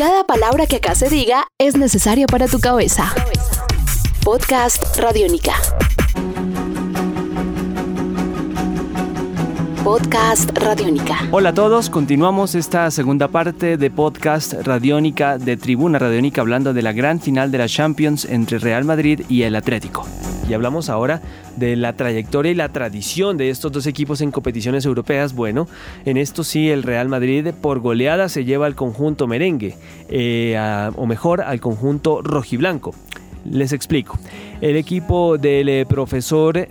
Cada palabra que acá se diga es necesaria para tu cabeza. Podcast Radiónica. Podcast Radiónica. Hola a todos, continuamos esta segunda parte de Podcast Radiónica de Tribuna Radiónica hablando de la gran final de la Champions entre Real Madrid y el Atlético. Y hablamos ahora de la trayectoria y la tradición de estos dos equipos en competiciones europeas. Bueno, en esto sí el Real Madrid por goleada se lleva al conjunto merengue, eh, o mejor al conjunto rojiblanco. Les explico. El equipo del eh, profesor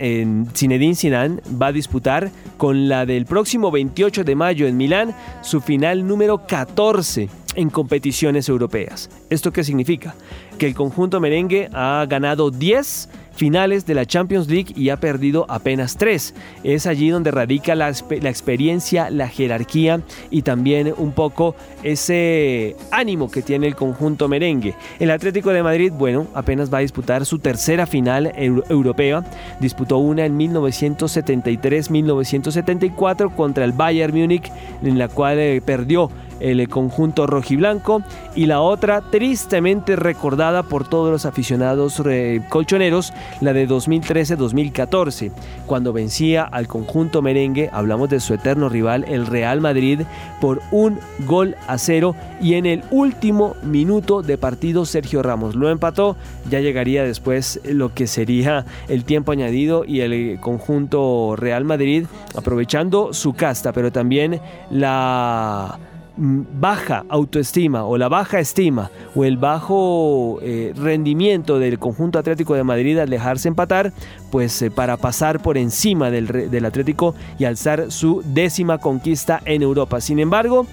Zinedine Zidane va a disputar con la del próximo 28 de mayo en Milán su final número 14 en competiciones europeas. ¿Esto qué significa? Que el conjunto merengue ha ganado 10 finales de la Champions League y ha perdido apenas tres. Es allí donde radica la, experiencia, la jerarquía y también un poco ese ánimo que tiene el conjunto merengue. El Atlético de Madrid, bueno, apenas va a disputar su tercera final europea. Disputó una en 1973-1974 contra el Bayern Múnich, en la cual eh, perdió el conjunto rojiblanco y la otra tristemente recordada por todos los aficionados eh, colchoneros, la de 2013-2014, cuando vencía al conjunto merengue, hablamos de su eterno rival, el Real Madrid, por un gol a cero y en el último minuto de partido Sergio Ramos lo empató, ya llegaría después lo que sería el tiempo añadido y el conjunto Real Madrid aprovechando su casta, pero también la baja autoestima o la baja estima o el bajo eh, rendimiento del conjunto Atlético de Madrid al dejarse empatar, pues eh, para pasar por encima del, del Atlético y alzar su décima conquista en Europa. Sin embargo,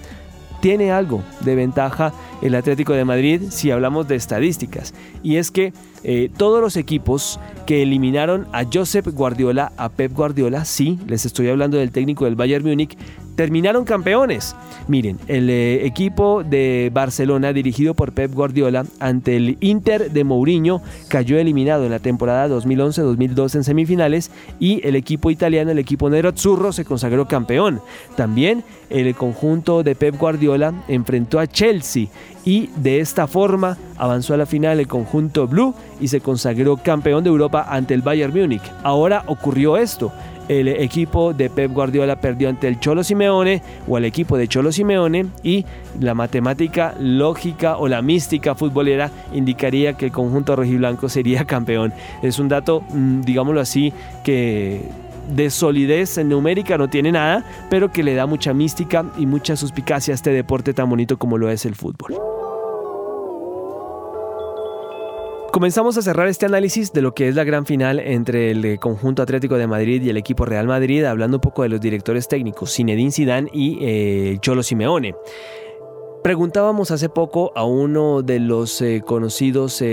tiene algo de ventaja el Atlético de Madrid si hablamos de estadísticas. Y es que eh, todos los equipos que eliminaron a Josep Guardiola, a Pep Guardiola, sí, les estoy hablando del técnico del Bayern Múnich, terminaron campeones. Miren, el eh, equipo de Barcelona dirigido por Pep Guardiola ante el Inter de Mourinho cayó eliminado en la temporada 2011-2012 en semifinales y el equipo italiano, el equipo Nerazzurro se consagró campeón. También el conjunto de Pep Guardiola enfrentó a Chelsea y de esta forma avanzó a la final el conjunto Blue y se consagró campeón de Europa ante el Bayern Múnich. Ahora ocurrió esto. El equipo de Pep Guardiola perdió ante el Cholo Simeone o el equipo de Cholo Simeone y la matemática lógica o la mística futbolera indicaría que el conjunto rojiblanco sería campeón. Es un dato, mm, digámoslo así, que de solidez numérica no tiene nada, pero que le da mucha mística y mucha suspicacia a este deporte tan bonito como lo es el fútbol. Comenzamos a cerrar este análisis de lo que es la gran final entre el eh, conjunto Atlético de Madrid y el equipo Real Madrid, hablando un poco de los directores técnicos, Zinedine Zidane y eh, Cholo Simeone. Preguntábamos hace poco a uno de los eh, conocidos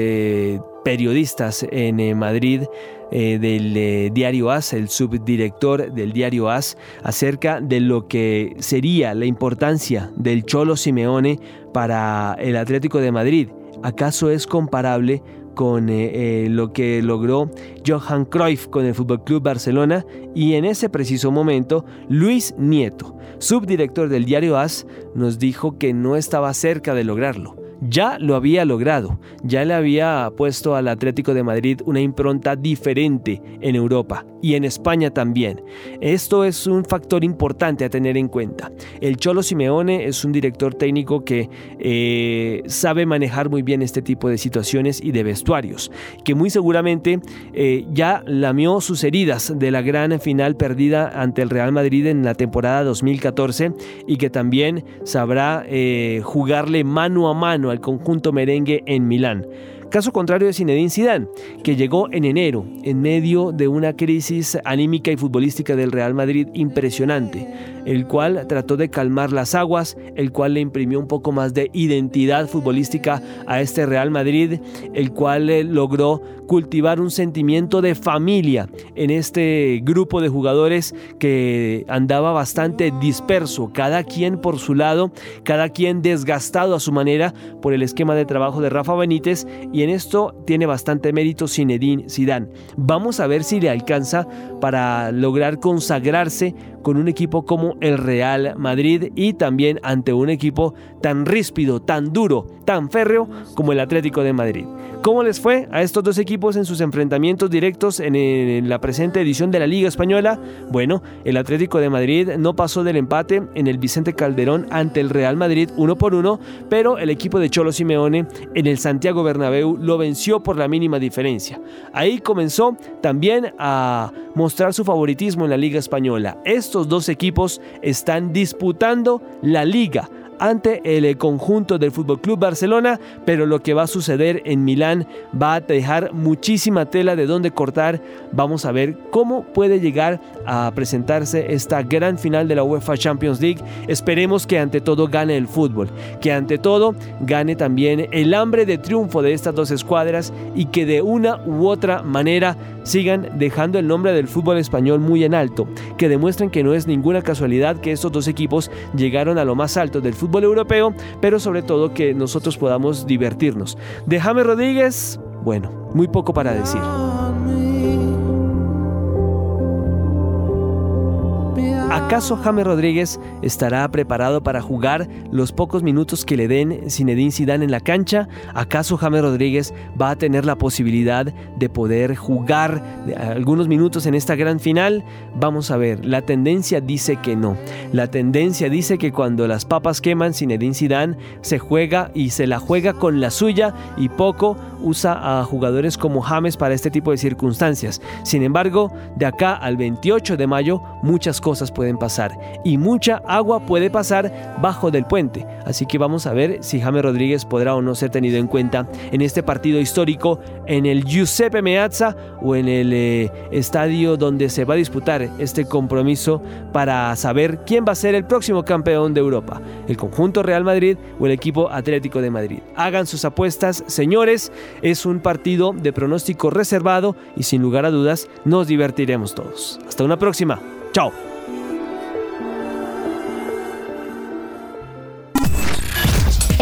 periodistas en Madrid del diario AS, el subdirector del diario AS, acerca de lo que sería la importancia del Cholo Simeone para el Atlético de Madrid. ¿Acaso es comparable con eh, eh, lo que logró Johan Cruyff con el Fútbol Club Barcelona y en ese preciso momento Luis Nieto, subdirector del diario AS, nos dijo que no estaba cerca de lograrlo ya lo había logrado, ya le había puesto al Atlético de Madrid una impronta diferente en Europa y en España también. Esto es un factor importante a tener en cuenta. El Cholo Simeone es un director técnico que eh, sabe manejar muy bien este tipo de situaciones y de vestuarios, que muy seguramente eh, ya lamió sus heridas de la gran final perdida ante el Real Madrid en la temporada 2014 y que también sabrá eh, jugarle mano a mano al conjunto merengue en Milán. Caso contrario de Zinedine Zidane, que llegó en enero en medio de una crisis anímica y futbolística del Real Madrid impresionante, el cual trató de calmar las aguas, el cual le imprimió un poco más de identidad futbolística a este Real Madrid, el cual eh, logró cultivar un sentimiento de familia en este grupo de jugadores que andaba bastante disperso, cada quien por su lado, cada quien desgastado a su manera por el esquema de trabajo de Rafa Benítez y en esto tiene bastante mérito Zinedine Zidane. Vamos a ver si le alcanza para lograr consagrarse con un equipo como el Real Madrid y también ante un equipo tan ríspido, tan duro, tan férreo como el Atlético de Madrid. ¿Cómo les fue a estos dos equipos en sus enfrentamientos directos en, la presente edición de la Liga Española? Bueno, el Atlético de Madrid no pasó del empate en el Vicente Calderón ante el Real Madrid uno por uno, pero el equipo de Cholo Simeone en el Santiago Bernabéu lo venció por la mínima diferencia. Ahí comenzó también a mostrar su favoritismo en la Liga Española. Estos dos equipos están disputando la liga ante el eh, conjunto del Fútbol Club Barcelona, pero lo que va a suceder en Milán va a dejar muchísima tela de dónde cortar. Vamos a ver cómo puede llegar a presentarse esta gran final de la UEFA Champions League. Esperemos que ante todo gane el fútbol, que ante todo gane también el hambre de triunfo de estas dos escuadras y que de una u otra manera sigan dejando el nombre del fútbol español muy en alto, que demuestren que no es ninguna casualidad que estos dos equipos llegaron a lo más alto del fútbol europeo, pero sobre todo que nosotros podamos divertirnos. De James Rodríguez, bueno, muy poco para decir. ¿Acaso James Rodríguez estará preparado para jugar los pocos minutos que le den Zinedine Zidane en la cancha? ¿Acaso James Rodríguez va a tener la posibilidad de poder jugar algunos minutos en esta gran final? Vamos a ver, la tendencia dice que no. La tendencia dice que cuando las papas queman, Zinedine Zidane se juega y se la juega con la suya y poco usa a jugadores como James para este tipo de circunstancias. Sin embargo, de acá al 28 de mayo muchas cosas pueden pasar y mucha agua puede pasar bajo del puente. Así que vamos a ver si James Rodríguez podrá o no ser tenido en cuenta en este partido histórico en el Giuseppe Meazza o en el eh, estadio donde se va a disputar este compromiso para saber quién va a ser el próximo campeón de Europa, el conjunto Real Madrid o el equipo Atlético de Madrid. Hagan sus apuestas, señores, es un partido de pronóstico reservado y sin lugar a dudas nos divertiremos todos. Hasta una próxima. Chao.